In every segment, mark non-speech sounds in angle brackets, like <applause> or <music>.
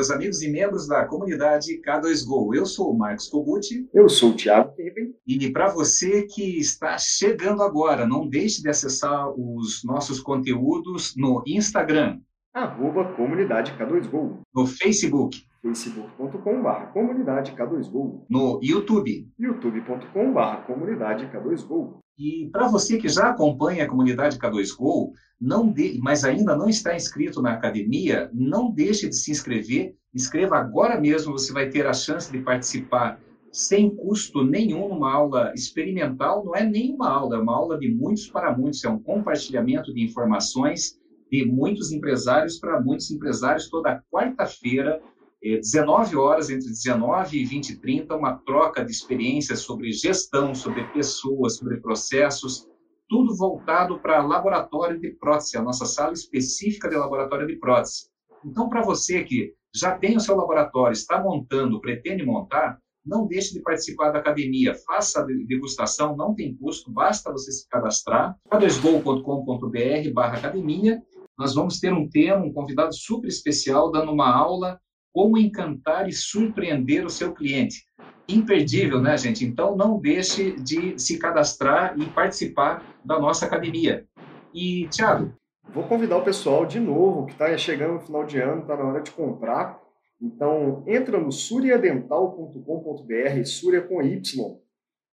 meus amigos e membros da comunidade K2Go. Eu sou o Marcos Koguti. Eu sou o Thiago Kevin. E para você que está chegando agora, não deixe de acessar os nossos conteúdos no Instagram. Arroba Comunidade K2Go. No Facebook. facebook.com.br Comunidade K2Go. No YouTube. youtube.com.br Comunidade K2Go. E para você que já acompanha a comunidade K2Go, não de, mas ainda não está inscrito na academia, não deixe de se inscrever. Inscreva agora mesmo, você vai ter a chance de participar sem custo nenhum numa aula experimental. Não é nenhuma aula, é uma aula de muitos para muitos, é um compartilhamento de informações de muitos empresários para muitos empresários toda quarta-feira 19 horas, entre 19 e 20 e 30, uma troca de experiências sobre gestão, sobre pessoas, sobre processos, tudo voltado para laboratório de prótese, a nossa sala específica de laboratório de prótese. Então, para você que já tem o seu laboratório, está montando, pretende montar, não deixe de participar da academia, faça a degustação, não tem custo, basta você se cadastrar, cadasgol.com.br barra academia, nós vamos ter um tema, um convidado super especial, dando uma aula como encantar e surpreender o seu cliente. Imperdível, né, gente? Então, não deixe de se cadastrar e participar da nossa academia. E, Thiago? Vou convidar o pessoal de novo, que está chegando no final de ano, está na hora de comprar. Então, entra no suriadental.com.br, Suria com Y,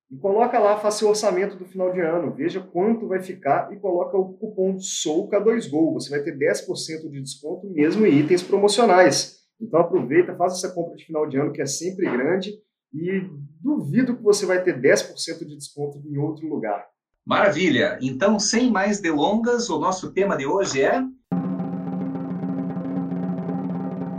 e coloca lá, faça o orçamento do final de ano, veja quanto vai ficar e coloca o cupom SOUCA2GO. Você vai ter 10% de desconto mesmo em itens promocionais. Então aproveita, faça essa compra de final de ano que é sempre grande e duvido que você vai ter 10% de desconto em outro lugar. Maravilha! Então, sem mais delongas, o nosso tema de hoje é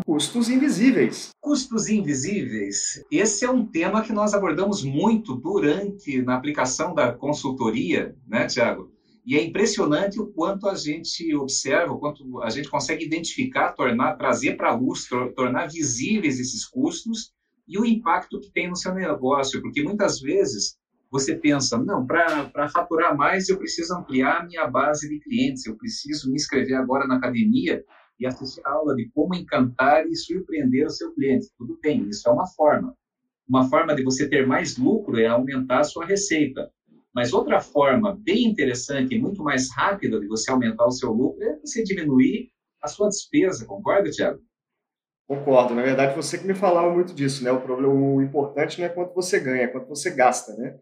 Custos invisíveis. Custos invisíveis. Esse é um tema que nós abordamos muito durante na aplicação da consultoria, né, Tiago? E é impressionante o quanto a gente observa, o quanto a gente consegue identificar, tornar, trazer para a luz, tornar visíveis esses custos e o impacto que tem no seu negócio, porque muitas vezes você pensa, não, para faturar mais eu preciso ampliar minha base de clientes, eu preciso me inscrever agora na academia e assistir a aula de como encantar e surpreender o seu cliente. Tudo bem, isso é uma forma. Uma forma de você ter mais lucro é aumentar a sua receita. Mas outra forma bem interessante e muito mais rápida de você aumentar o seu lucro é você diminuir a sua despesa, concorda, Tiago? Concordo. Na verdade, você que me falava muito disso, né? O problema, o importante não é quanto você ganha, é quanto você gasta, né?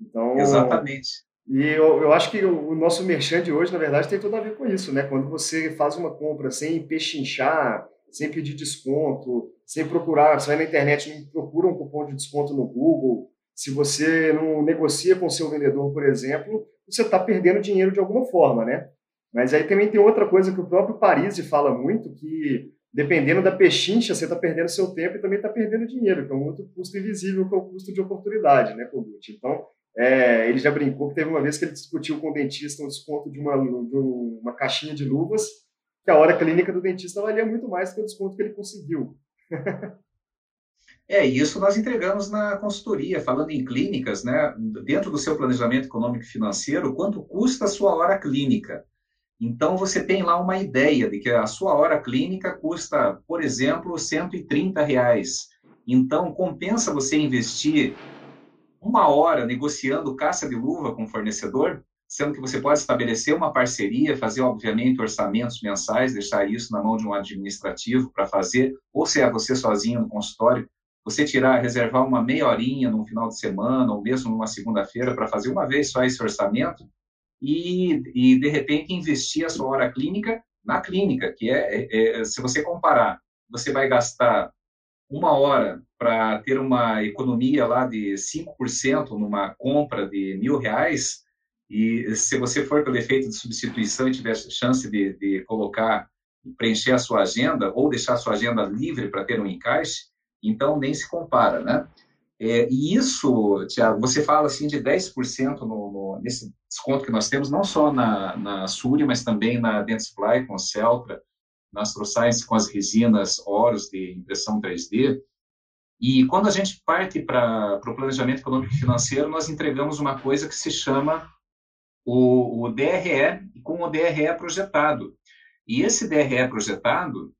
Então, Exatamente. E eu, eu acho que o, o nosso merchan de hoje, na verdade, tem tudo a ver com isso, né? Quando você faz uma compra sem pechinchar, sem pedir desconto, sem procurar, você vai na internet e procura um cupom de desconto no Google, se você não negocia com o seu vendedor, por exemplo, você está perdendo dinheiro de alguma forma, né? Mas aí também tem outra coisa que o próprio Paris fala muito, que dependendo da pechincha, você está perdendo seu tempo e também está perdendo dinheiro, que é um outro custo invisível, que é o custo de oportunidade, né, Kogut? Então, é, ele já brincou que teve uma vez que ele discutiu com o dentista um desconto de uma, de uma caixinha de luvas, que a hora clínica do dentista valia muito mais que o desconto que ele conseguiu. <laughs> É, isso nós entregamos na consultoria, falando em clínicas, né? Dentro do seu planejamento econômico e financeiro, quanto custa a sua hora clínica? Então, você tem lá uma ideia de que a sua hora clínica custa, por exemplo, 130 reais. Então, compensa você investir uma hora negociando caça de luva com o fornecedor, sendo que você pode estabelecer uma parceria, fazer, obviamente, orçamentos mensais, deixar isso na mão de um administrativo para fazer, ou se é você sozinho no consultório, você tirar, reservar uma meia horinha num final de semana ou mesmo numa segunda-feira para fazer uma vez só esse orçamento e, e, de repente, investir a sua hora clínica na clínica, que é, é, é se você comparar, você vai gastar uma hora para ter uma economia lá de 5% numa compra de mil reais, e se você for pelo efeito de substituição e tiver chance de, de colocar, preencher a sua agenda ou deixar a sua agenda livre para ter um encaixe, então, nem se compara, né? É, e isso, Tiago, você fala assim de 10% no, no, nesse desconto que nós temos, não só na, na Súria, mas também na Dentsply com Celtra, na AstroScience com as resinas Horus de impressão 3D. E quando a gente parte para o planejamento econômico e financeiro, nós entregamos uma coisa que se chama o, o DRE, com o DRE projetado. E esse DRE projetado,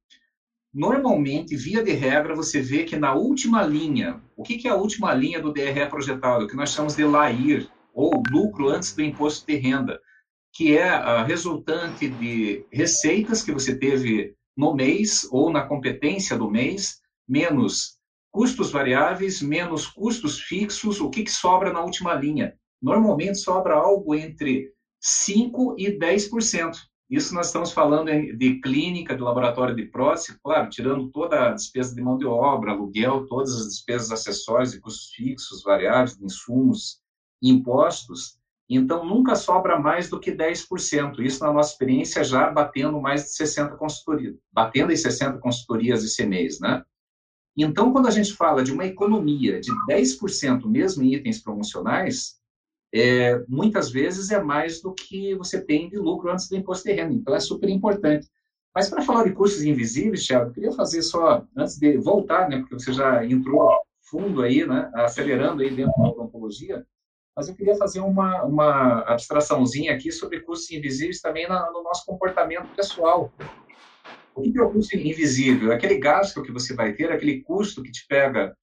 normalmente, via de regra, você vê que na última linha, o que, que é a última linha do DRE projetado? Que nós chamamos de LAIR, ou lucro antes do imposto de renda, que é a resultante de receitas que você teve no mês ou na competência do mês, menos custos variáveis, menos custos fixos, o que, que sobra na última linha? Normalmente sobra algo entre 5% e 10%. Isso nós estamos falando de clínica, de laboratório de prótese, claro, tirando toda a despesa de mão de obra, aluguel, todas as despesas acessórias e custos fixos, variáveis, insumos, impostos. Então, nunca sobra mais do que 10%. Isso, na nossa experiência, já batendo mais de 60 consultorias, batendo em 60 consultorias esse mês, né? Então, quando a gente fala de uma economia de 10% mesmo em itens promocionais, é, muitas vezes é mais do que você tem de lucro antes do imposto de renda. Então, é super importante. Mas para falar de custos invisíveis, Thiago, eu queria fazer só, antes de voltar, né, porque você já entrou fundo aí, né, acelerando aí dentro da odontologia, mas eu queria fazer uma, uma abstraçãozinha aqui sobre custos invisíveis também na, no nosso comportamento pessoal. O que é o custo invisível? Aquele gasto que você vai ter, aquele custo que te pega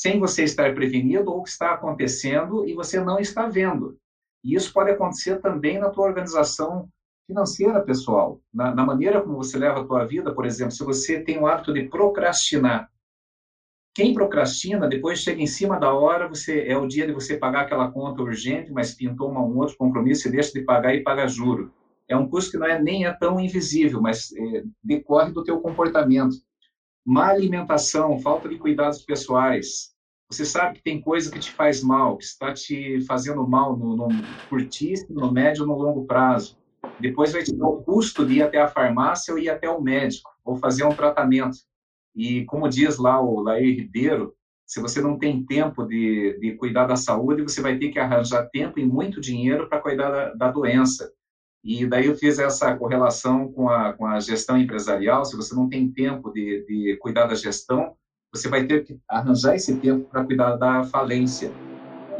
sem você estar prevenido ou que está acontecendo e você não está vendo. E isso pode acontecer também na tua organização financeira pessoal, na, na maneira como você leva a tua vida, por exemplo, se você tem o hábito de procrastinar. Quem procrastina, depois chega em cima da hora, você é o dia de você pagar aquela conta urgente, mas pintou um outro compromisso e deixa de pagar e paga juro. É um custo que não é nem é tão invisível, mas é, decorre do teu comportamento má alimentação, falta de cuidados pessoais. Você sabe que tem coisa que te faz mal, que está te fazendo mal no, no curtíssimo, no médio no longo prazo. Depois vai te dar o custo de ir até a farmácia ou ir até o médico, ou fazer um tratamento. E como diz lá o Laí Ribeiro, se você não tem tempo de, de cuidar da saúde, você vai ter que arranjar tempo e muito dinheiro para cuidar da, da doença. E daí eu fiz essa correlação com a, com a gestão empresarial. Se você não tem tempo de, de cuidar da gestão, você vai ter que arranjar esse tempo para cuidar da falência.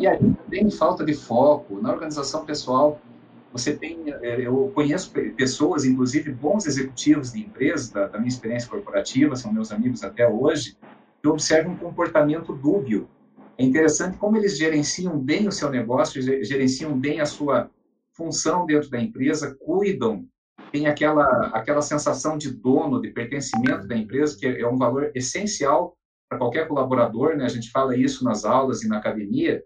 E aí tem falta de foco na organização pessoal. Você tem, é, eu conheço pessoas, inclusive bons executivos de empresas, da, da minha experiência corporativa, são meus amigos até hoje, que observam um comportamento dúbio. É interessante como eles gerenciam bem o seu negócio, gerenciam bem a sua função dentro da empresa, cuidam, tem aquela, aquela sensação de dono, de pertencimento da empresa, que é um valor essencial para qualquer colaborador, né? A gente fala isso nas aulas e na academia,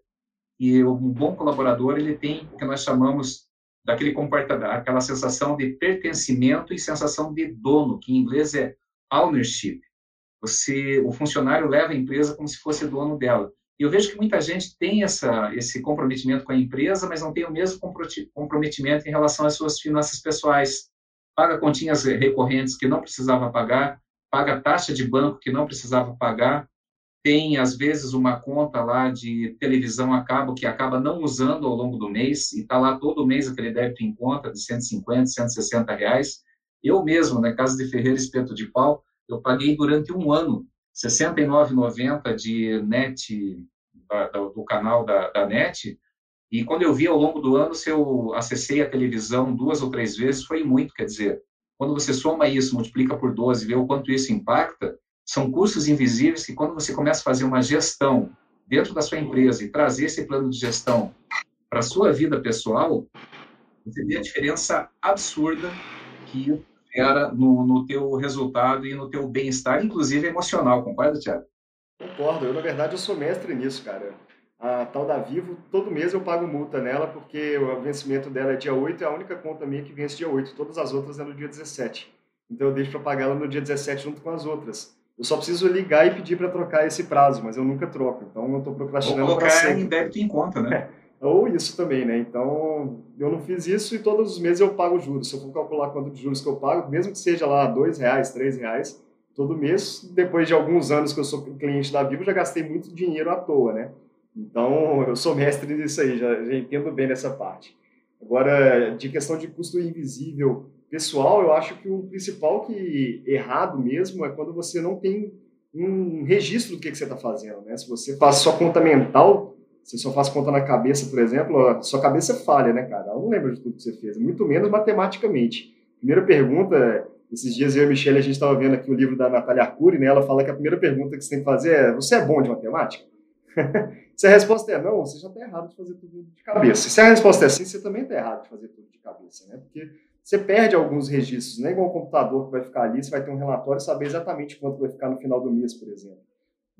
e um bom colaborador, ele tem o que nós chamamos daquele comportamento, aquela sensação de pertencimento e sensação de dono, que em inglês é ownership. Você, o funcionário leva a empresa como se fosse dono dela. E eu vejo que muita gente tem essa, esse comprometimento com a empresa, mas não tem o mesmo comprometimento em relação às suas finanças pessoais. Paga continhas recorrentes que não precisava pagar, paga taxa de banco que não precisava pagar, tem, às vezes, uma conta lá de televisão a cabo que acaba não usando ao longo do mês, e está lá todo mês aquele débito em conta de 150, 160 reais. Eu mesmo, na Casa de Ferreira Espeto de Pau, eu paguei durante um ano 69,90 de net, do canal da, da net, e quando eu vi ao longo do ano, se eu acessei a televisão duas ou três vezes, foi muito, quer dizer, quando você soma isso, multiplica por 12, vê o quanto isso impacta, são custos invisíveis que quando você começa a fazer uma gestão dentro da sua empresa e trazer esse plano de gestão para a sua vida pessoal, você vê a diferença absurda que gera no, no teu resultado e no teu bem-estar, inclusive emocional. Concorda, Tiago? Concordo. Eu, na verdade, eu sou mestre nisso, cara. A tal da Vivo, todo mês eu pago multa nela, porque o vencimento dela é dia 8 e é a única conta minha que vence dia 8. Todas as outras é no dia 17. Então eu deixo para pagar ela no dia 17 junto com as outras. Eu só preciso ligar e pedir para trocar esse prazo, mas eu nunca troco. Então eu estou procrastinando para sempre. em débito em conta, né? É. <laughs> Ou isso também, né? Então, eu não fiz isso e todos os meses eu pago juros. Se eu for calcular quanto de juros que eu pago, mesmo que seja lá dois reais, três reais, todo mês, depois de alguns anos que eu sou cliente da Vivo, já gastei muito dinheiro à toa, né? Então, <laughs> eu sou mestre nisso aí, já, já entendo bem nessa parte. Agora, de questão de custo invisível pessoal, eu acho que o principal que errado mesmo é quando você não tem um registro do que, que você está fazendo, né? Se você faz só conta mental, você só faz conta na cabeça, por exemplo, sua cabeça falha, né, cara? Ela não lembra de tudo que você fez, muito menos matematicamente. Primeira pergunta Esses dias eu e a Michelle, a gente estava vendo aqui o livro da Natália Arcuri, né? Ela fala que a primeira pergunta que você tem que fazer é: você é bom de matemática? <laughs> Se a resposta é não, você já está errado de fazer tudo de cabeça. Se a resposta é sim, você também está errado de fazer tudo de cabeça, né? Porque você perde alguns registros, não é igual um computador que vai ficar ali, você vai ter um relatório e saber exatamente quanto vai ficar no final do mês, por exemplo.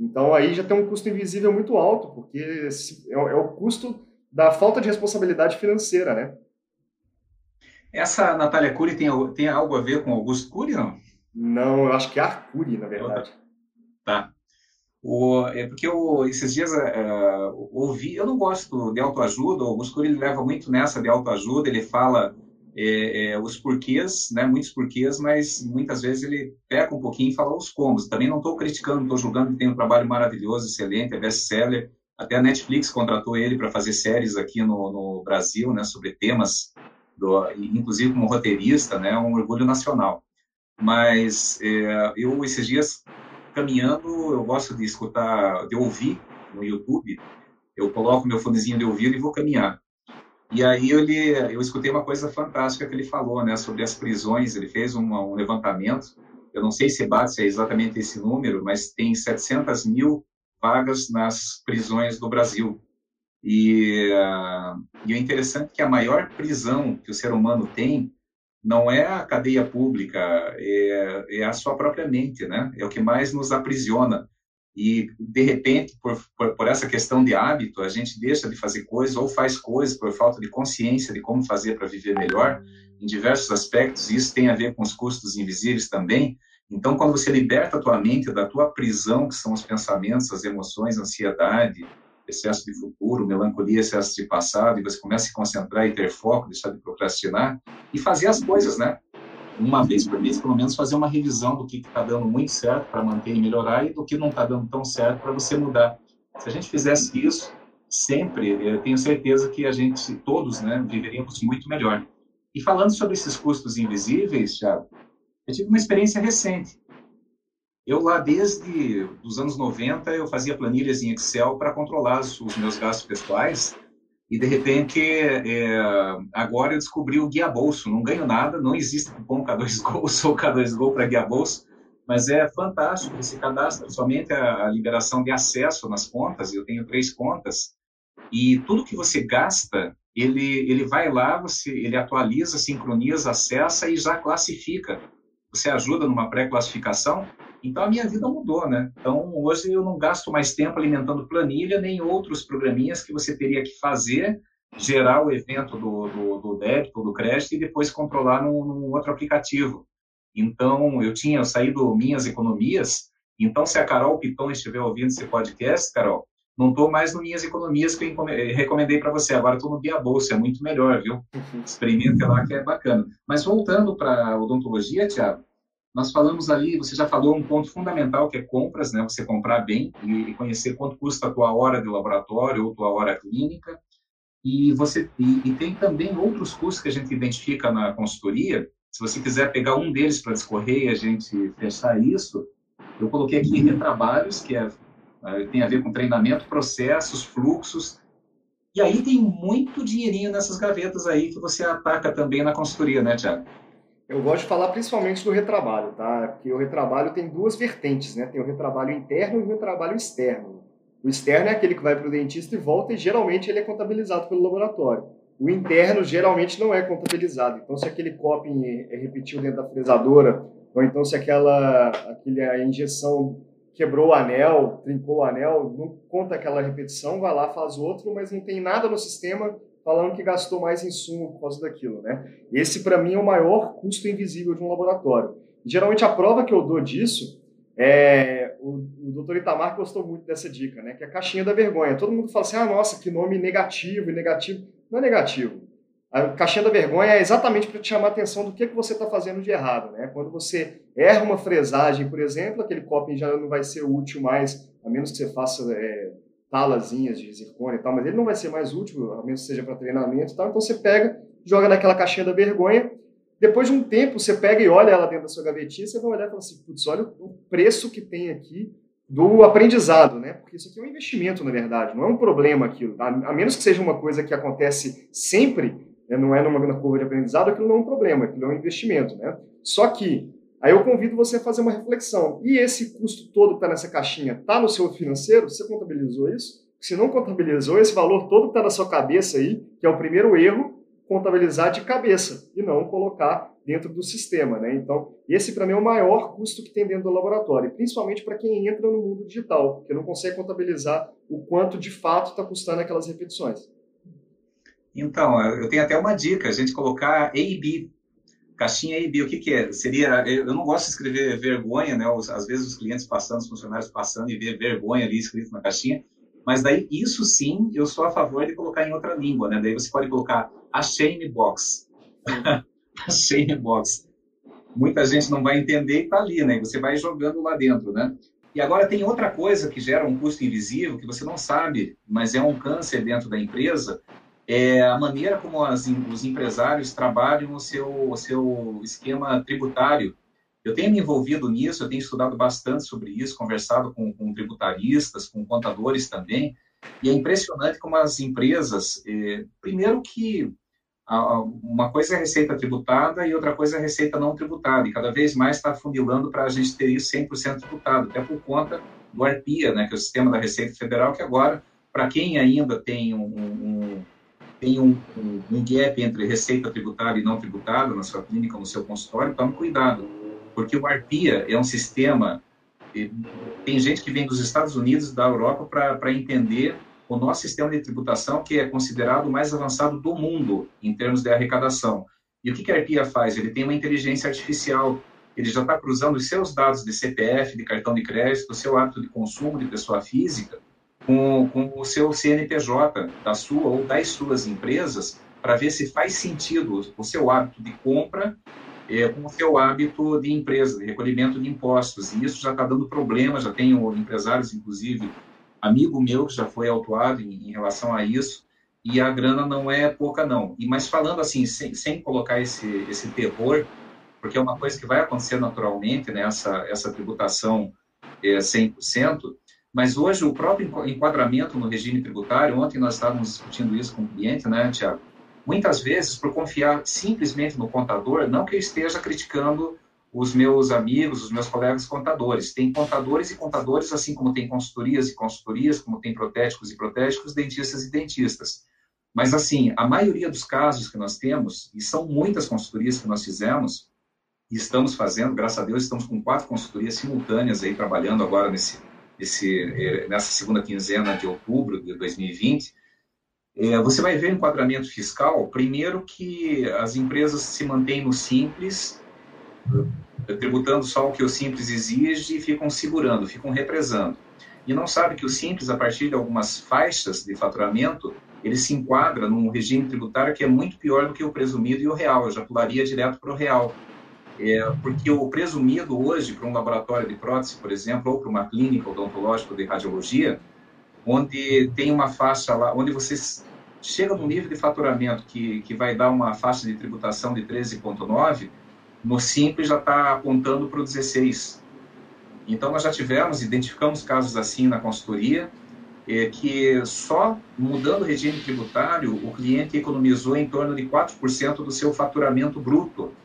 Então aí já tem um custo invisível muito alto, porque é, é o custo da falta de responsabilidade financeira, né? Essa Natália Cury tem, tem algo a ver com Augusto Cury, não? Não, eu acho que é Arcuri, na verdade. Tá. O, é porque eu, esses dias uh, ouvi, eu não gosto de autoajuda, o Augusto Cury leva muito nessa de autoajuda, ele fala é, é, os porquês, né, muitos porquês, mas muitas vezes ele peca um pouquinho e fala os combos. Também não estou criticando, estou julgando, tem um trabalho maravilhoso, excelente, é best-seller. Até a Netflix contratou ele para fazer séries aqui no, no Brasil, né, sobre temas, do, inclusive como roteirista, né, um orgulho nacional. Mas é, eu, esses dias, caminhando, eu gosto de escutar, de ouvir no YouTube, eu coloco meu fonezinho de ouvido e vou caminhar. E aí ele, eu escutei uma coisa fantástica que ele falou, né, sobre as prisões. Ele fez um, um levantamento. Eu não sei se bate se é exatamente esse número, mas tem 700 mil vagas nas prisões do Brasil. E, uh, e é interessante que a maior prisão que o ser humano tem não é a cadeia pública, é, é a sua própria mente, né? É o que mais nos aprisiona. E, de repente, por, por, por, essa questão de hábito, a gente deixa de fazer coisas ou faz coisas por falta de consciência de como fazer para viver melhor, em diversos aspectos, e isso tem a ver com os custos invisíveis também. Então, quando você liberta a tua mente da tua prisão, que são os pensamentos, as emoções, ansiedade, excesso de futuro, melancolia, excesso de passado, e você começa a se concentrar e ter foco, deixar de procrastinar, e fazer as coisas, né? Uma vez por mês, pelo menos, fazer uma revisão do que está dando muito certo para manter e melhorar e do que não está dando tão certo para você mudar. Se a gente fizesse isso sempre, tenho certeza que a gente, todos, né, viveríamos muito melhor. E falando sobre esses custos invisíveis, Thiago, eu tive uma experiência recente. Eu lá desde os anos 90 eu fazia planilhas em Excel para controlar os meus gastos pessoais e de repente é, agora eu descobri o guia bolso. Não ganho nada, não existe cupom K2 Gol, sou K2 Gol para guia bolso, mas é fantástico. Você cadastra somente a, a liberação de acesso nas contas. Eu tenho três contas e tudo que você gasta ele ele vai lá, você ele atualiza, sincroniza, acessa e já classifica. Você ajuda numa pré-classificação então a minha vida mudou, né? Então hoje eu não gasto mais tempo alimentando planilha nem outros programinhas que você teria que fazer, gerar o evento do, do, do débito, do crédito e depois controlar num, num, outro aplicativo. Então eu tinha saído minhas economias. Então se a Carol Piton estiver ouvindo esse podcast, Carol, não estou mais no Minhas Economias que eu recomendei para você. Agora estou no Via Bolsa, é muito melhor, viu? Uhum. Experimenta lá que é bacana. Mas voltando para a odontologia, Tiago, nós falamos ali, você já falou um ponto fundamental que é compras, né? Você comprar bem e conhecer quanto custa a tua hora de laboratório ou tua hora clínica. E você e, e tem também outros custos que a gente identifica na consultoria. Se você quiser pegar um deles para discorrer e a gente fechar isso, eu coloquei aqui retrabalhos, que é, tem a ver com treinamento, processos, fluxos. E aí tem muito dinheirinho nessas gavetas aí que você ataca também na consultoria, né, Tiago? Eu gosto de falar principalmente do retrabalho, tá? Porque o retrabalho tem duas vertentes, né? Tem o retrabalho interno e o retrabalho externo. O externo é aquele que vai para o dentista e volta e geralmente ele é contabilizado pelo laboratório. O interno geralmente não é contabilizado. Então, se aquele coping é repetiu dentro da fresadora, ou então se aquela, aquela injeção quebrou o anel, trincou o anel, não conta aquela repetição, vai lá, faz outro, mas não tem nada no sistema falando que gastou mais insumo por causa daquilo, né? Esse, para mim, é o maior custo invisível de um laboratório. geralmente, a prova que eu dou disso é... O, o doutor Itamar gostou muito dessa dica, né? Que é a caixinha da vergonha. Todo mundo fala assim, ah, nossa, que nome negativo e negativo. Não é negativo. A caixinha da vergonha é exatamente para te chamar a atenção do que, que você está fazendo de errado, né? Quando você erra uma fresagem, por exemplo, aquele coping já não vai ser útil mais, a menos que você faça... É, talazinhas de zircônia e tal, mas ele não vai ser mais útil, a menos que seja para treinamento e tal. Então você pega, joga naquela caixinha da vergonha. Depois de um tempo, você pega e olha ela dentro da sua gavetinha, você vai olhar e falar assim, putz, olha o preço que tem aqui do aprendizado, né? Porque isso aqui é um investimento, na verdade, não é um problema aquilo. A menos que seja uma coisa que acontece sempre, né? não é numa curva de aprendizado, aquilo não é um problema, aquilo é um investimento, né? Só que Aí eu convido você a fazer uma reflexão. E esse custo todo que está nessa caixinha está no seu financeiro? Você contabilizou isso? Se não contabilizou, esse valor todo que está na sua cabeça aí, que é o primeiro erro, contabilizar de cabeça e não colocar dentro do sistema. Né? Então, esse para mim é o maior custo que tem dentro do laboratório, principalmente para quem entra no mundo digital, porque não consegue contabilizar o quanto de fato está custando aquelas repetições. Então, eu tenho até uma dica, a gente colocar A e B. Caixinha A e B, o que, que é? Seria, eu não gosto de escrever vergonha, né? Às vezes os clientes passando, os funcionários passando e ver vergonha ali escrito na caixinha. Mas daí, isso sim, eu sou a favor de colocar em outra língua, né? Daí você pode colocar a shame box. <laughs> a shame box. Muita gente não vai entender e tá ali, né? E você vai jogando lá dentro, né? E agora tem outra coisa que gera um custo invisível, que você não sabe, mas é um câncer dentro da empresa, é a maneira como as, os empresários trabalham o seu, o seu esquema tributário. Eu tenho me envolvido nisso, eu tenho estudado bastante sobre isso, conversado com, com tributaristas, com contadores também, e é impressionante como as empresas, eh, primeiro que a, uma coisa é receita tributada e outra coisa é receita não tributada, e cada vez mais está funilando para a gente ter isso 100% tributado, até por conta do ARPIA, né, que é o Sistema da Receita Federal, que agora, para quem ainda tem um, um tem um, um, um, gap entre receita tributada e não tributada na sua clínica, no seu consultório, tome cuidado porque o ARPIA é um sistema. Tem gente que vem dos Estados Unidos, da Europa, para entender o nosso sistema de tributação, que é considerado o mais avançado do mundo em termos de arrecadação. E o que, que a ARPIA faz? Ele tem uma inteligência artificial. Ele já está cruzando os seus dados de CPF, de cartão de crédito, o seu hábito de consumo de pessoa física, com, com o seu CNPJ da sua ou das suas empresas, para ver se faz sentido o seu hábito de compra é, com o seu hábito de empresa, de recolhimento de impostos. E isso já está dando problema, já tenho empresários, inclusive, amigo meu que já foi autuado em, em, relação a isso, e a grana não é pouca, não. E Mas falando assim, sem, sem colocar esse, esse terror, porque é uma coisa que vai acontecer naturalmente, né, essa, essa tributação é 100%, mas hoje o próprio enquadramento no regime tributário, ontem nós estávamos discutindo isso com o cliente, né, Tiago? Muitas vezes, por confiar simplesmente no contador, não que eu esteja criticando os meus amigos, os meus colegas contadores. Tem contadores e contadores, assim como tem consultorias e consultorias, como tem protéticos e protéticos, dentistas e dentistas. Mas, assim, a maioria dos casos que nós temos, e são muitas consultorias que nós fizemos, e estamos fazendo, graças a Deus, estamos com quatro consultorias simultâneas aí, trabalhando agora nesse, nesse, eh, nessa segunda quinzena de outubro de 2020, é, você vai ver enquadramento fiscal, primeiro que as empresas se mantêm no simples, eh, tributando só o que o simples exige e ficam segurando, ficam represando. E não sabe que o simples, a partir de algumas faixas de faturamento, ele se enquadra num regime tributário que é muito pior do que o presumido e o real. Eu já pularia direto para o real. É, porque o presumido hoje, para um laboratório de prótese, por exemplo, ou para uma clínica odontológica de radiologia, onde tem uma faixa lá, onde você chega no nível de faturamento que, que vai dar uma faixa de tributação de 13,9, no Simples já está apontando para o 16. Então, nós já tivemos, identificamos casos assim na consultoria, é, que só mudando o regime tributário, o cliente economizou em torno de 4% do seu faturamento bruto.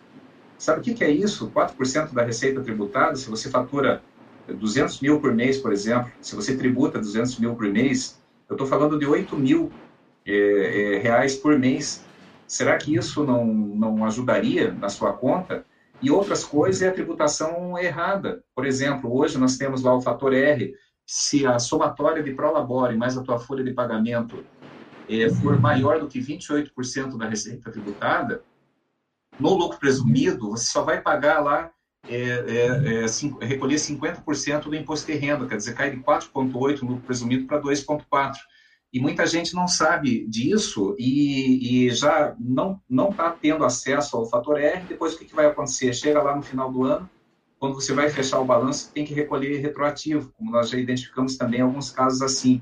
Sabe o que, que é isso? 4% da receita tributada, se você fatura 200 mil por mês, por exemplo, se você tributa 200 mil por mês, eu estou falando de 8 mil é, é, reais por mês. Será que isso não, não ajudaria na sua conta? E outras coisas é a tributação errada. Por exemplo, hoje nós temos lá o fator R. Se a somatória de prolabore mais a tua folha de pagamento é, for maior do que 28% da receita tributada, no lucro presumido, você só vai pagar lá é, é, é, cinco, recolher 50% do imposto de renda, quer dizer, cai de 4,8% no lucro presumido para 2,4%. E muita gente não sabe disso e, e já não não está tendo acesso ao fator R. Depois, o que, que vai acontecer? Chega lá no final do ano, quando você vai fechar o balanço, tem que recolher retroativo, como nós já identificamos também alguns casos assim.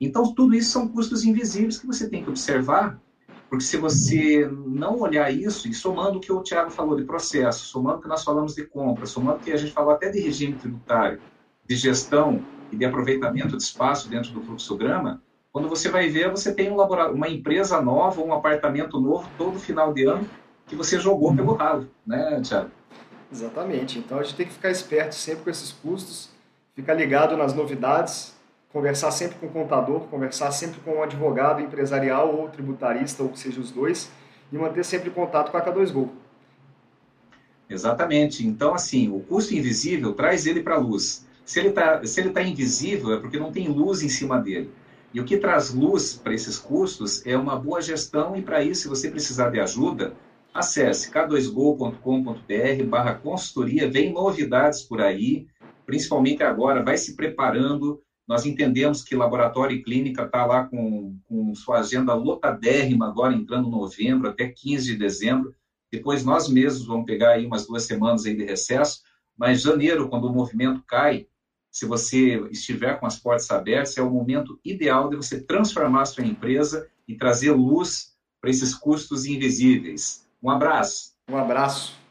Então, tudo isso são custos invisíveis que você tem que observar porque se você não olhar isso, e somando o que o Tiago falou de processo, somando o que nós falamos de compra, somando o que a gente falou até de regime tributário, de gestão e de aproveitamento de espaço dentro do fluxograma, quando você vai ver, você tem um uma empresa nova, um apartamento novo todo final de ano que você jogou pelo ralo, né, Tiago? Exatamente. Então a gente tem que ficar esperto sempre com esses custos, ficar ligado nas novidades, conversar sempre com o contador, conversar sempre com um advogado empresarial ou tributarista, ou que seja os dois, e manter sempre contato com a K2Go. Exatamente. Então, assim, o custo invisível traz ele para a luz. Se ele está tá invisível, é porque não tem luz em cima dele. E o que traz luz para esses custos é uma boa gestão, e para isso, se você precisar de ajuda, acesse k2go.com.br barra consultoria, vem novidades por aí, principalmente agora, vai se preparando. Nós entendemos que laboratório e clínica está lá com, com sua agenda lotadérrima, agora entrando novembro, até 15 de dezembro. Depois nós mesmos vamos pegar aí umas duas semanas aí de recesso, mas janeiro, quando o movimento cai, se você estiver com as portas abertas, é o momento ideal de você transformar a sua empresa e trazer luz para esses custos invisíveis. Um abraço. Um abraço.